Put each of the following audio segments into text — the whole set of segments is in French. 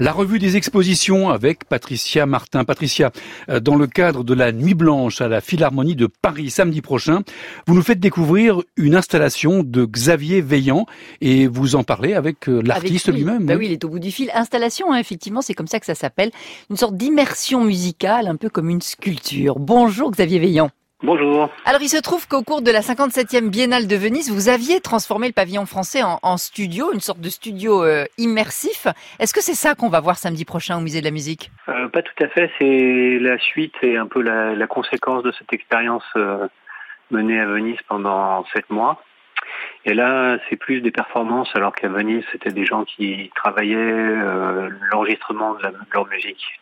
La revue des expositions avec Patricia Martin. Patricia, euh, dans le cadre de la Nuit Blanche à la Philharmonie de Paris samedi prochain, vous nous faites découvrir une installation de Xavier Veillant et vous en parlez avec euh, l'artiste lui-même. Bah oui, il est au bout du fil. Installation, hein, effectivement, c'est comme ça que ça s'appelle. Une sorte d'immersion musicale, un peu comme une sculpture. Bonjour Xavier Veillant. Bonjour. Alors il se trouve qu'au cours de la 57e Biennale de Venise, vous aviez transformé le pavillon français en, studio, une sorte de studio euh, immersif. Est-ce que c'est ça qu'on va voir samedi prochain au Musée de la Musique? Euh, Pas tout à fait, c'est la suite et un peu la, conséquence de cette expérience euh, menée à Venise pendant sept mois. Et là, c'est plus des performances, alors qu'à Venise, c'était des gens qui travaillaient l'enregistrement de leur musique.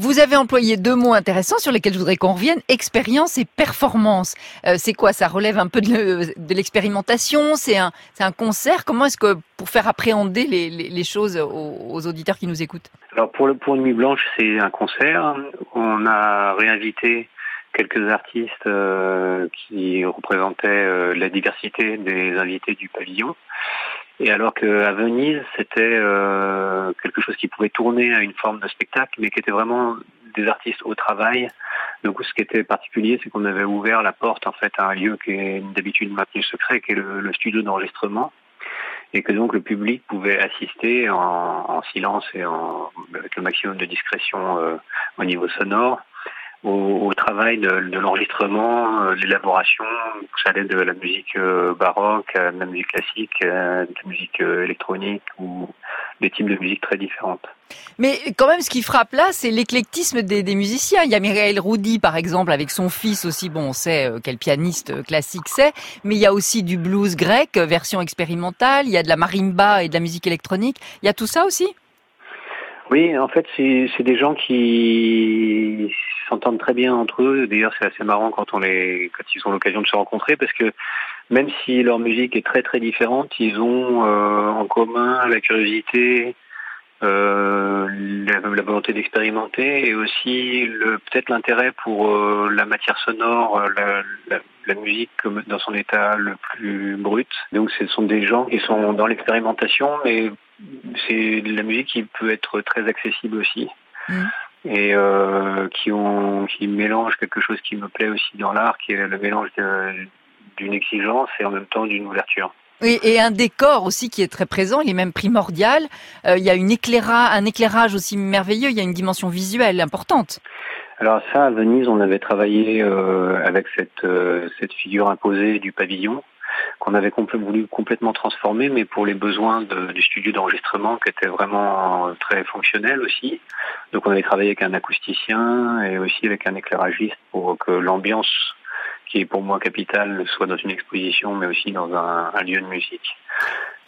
Vous avez employé deux mots intéressants sur lesquels je voudrais qu'on revienne, expérience et performance. Euh, c'est quoi? Ça relève un peu de l'expérimentation? C'est un, un concert? Comment est-ce que, pour faire appréhender les, les, choses aux, auditeurs qui nous écoutent? Alors pour, le, pour Nuit Blanche, c'est un concert. On a réinvité quelques artistes euh, qui représentaient euh, la diversité des invités du pavillon. Et alors qu'à Venise, c'était euh, quelque chose qui pouvait tourner à une forme de spectacle, mais qui était vraiment des artistes au travail. Donc, ce qui était particulier, c'est qu'on avait ouvert la porte en fait à un lieu qui est d'habitude maintenu secret, qui est le, studio d'enregistrement, et que donc le public pouvait assister en, silence et en, avec le maximum de discrétion euh, au niveau sonore au, travail de, l'enregistrement, euh, l'élaboration. Ça allait de la musique euh, baroque à la musique classique, à de la musique euh, électronique ou des types de musique très différentes. Mais quand même, ce qui frappe là, c'est l'éclectisme des, musiciens. Il y a Mireille Roudy, par exemple, avec son fils aussi. Bon, on sait quel pianiste classique c'est, mais il y a aussi du blues grec, version expérimentale. Il y a de la marimba et de la musique électronique. Il y a tout ça aussi? Oui, en fait, c'est des gens qui s'entendent très bien entre eux. D'ailleurs, c'est assez marrant quand on les, quand ils ont l'occasion de se rencontrer, parce que même si leur musique est très très différente, ils ont euh, en commun la curiosité, euh, la, volonté d'expérimenter et aussi peut-être l'intérêt pour euh, la matière sonore, la, la, musique dans son état le plus brut. Donc ce sont des gens qui sont dans l'expérimentation, mais c'est de la musique qui peut être très accessible aussi. Mm. Et euh, qui ont qui mélange quelque chose qui me plaît aussi dans l'art, qui est le mélange d'une exigence et en même temps d'une ouverture. Oui, et un décor aussi qui est très présent, il est même primordial. Euh, il y a une éclaira, un éclairage aussi merveilleux, il y a une dimension visuelle importante. Alors ça, à Venise, on avait travaillé euh, avec cette, cette figure imposée du pavillon qu'on avait voulu complètement transformer, mais pour les besoins du studio d'enregistrement qui était vraiment très fonctionnel aussi. Donc on avait travaillé avec un acousticien et aussi avec un éclairagiste pour que l'ambiance qui est pour moi capitale soit dans une exposition, mais aussi dans un, lieu de musique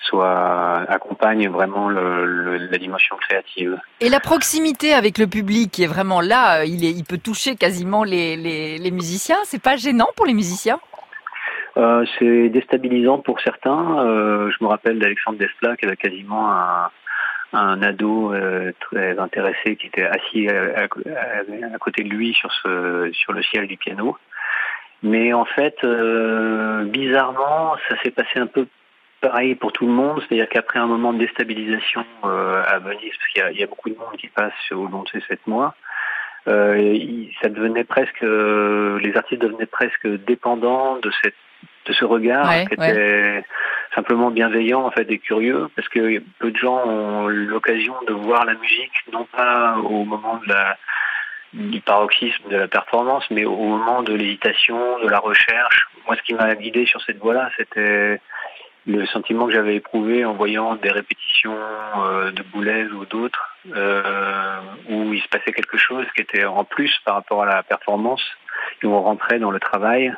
soit accompagne vraiment la dimension créative. Et la proximité avec le public qui est vraiment là, il, peut toucher quasiment les, les, les musiciens. C'est pas gênant pour les musiciens? Euh, c'est déstabilisant pour certains. Euh, je me rappelle d'Alexandre Desplat qui avait quasiment un, ado euh, très intéressé qui était assis à, côté de lui sur, le ciel du piano. Mais en fait, bizarrement, ça s'est passé un peu pareil pour tout le monde, c'est-à-dire qu'après un moment de déstabilisation à Venise, parce qu'il y, a beaucoup de monde qui passe au long de ces sept mois, ça devenait presque, les artistes devenaient presque dépendants de cette de ce regard qui était simplement bienveillant en fait et curieux parce que peu de gens ont l'occasion de voir la musique non pas au moment de la du paroxysme de la performance mais au moment de l'hésitation de la recherche. Moi ce qui m'a guidé sur cette voie-là c'était le sentiment que j'avais éprouvé en voyant des répétitions euh, de Boulez ou d'autres euh, où il se passait quelque chose qui était en plus par rapport à la performance où on rentrait dans le travail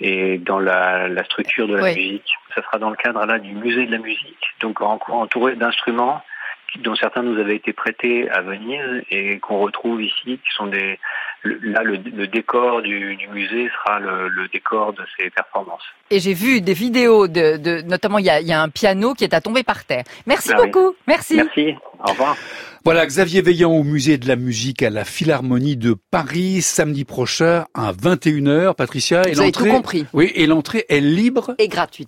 et dans la, la structure de la musique. Ça sera dans le cadre là du musée de la musique, donc entouré d'instruments dont certains nous avaient été prêtés à Venise et qu'on retrouve ici, qui sont des là le, décor du, du, musée sera le, le, décor de ces performances. Et j'ai vu des vidéos de, de notamment il y a, y a, un piano qui est à tomber par terre. Merci ah beaucoup, merci. Merci, au revoir. Voilà, Xavier Veillant au musée de la musique à la Philharmonie de Paris, samedi prochain à 21h. Patricia, et Vous avez tout compris. Oui, et l'entrée est libre. Et gratuite.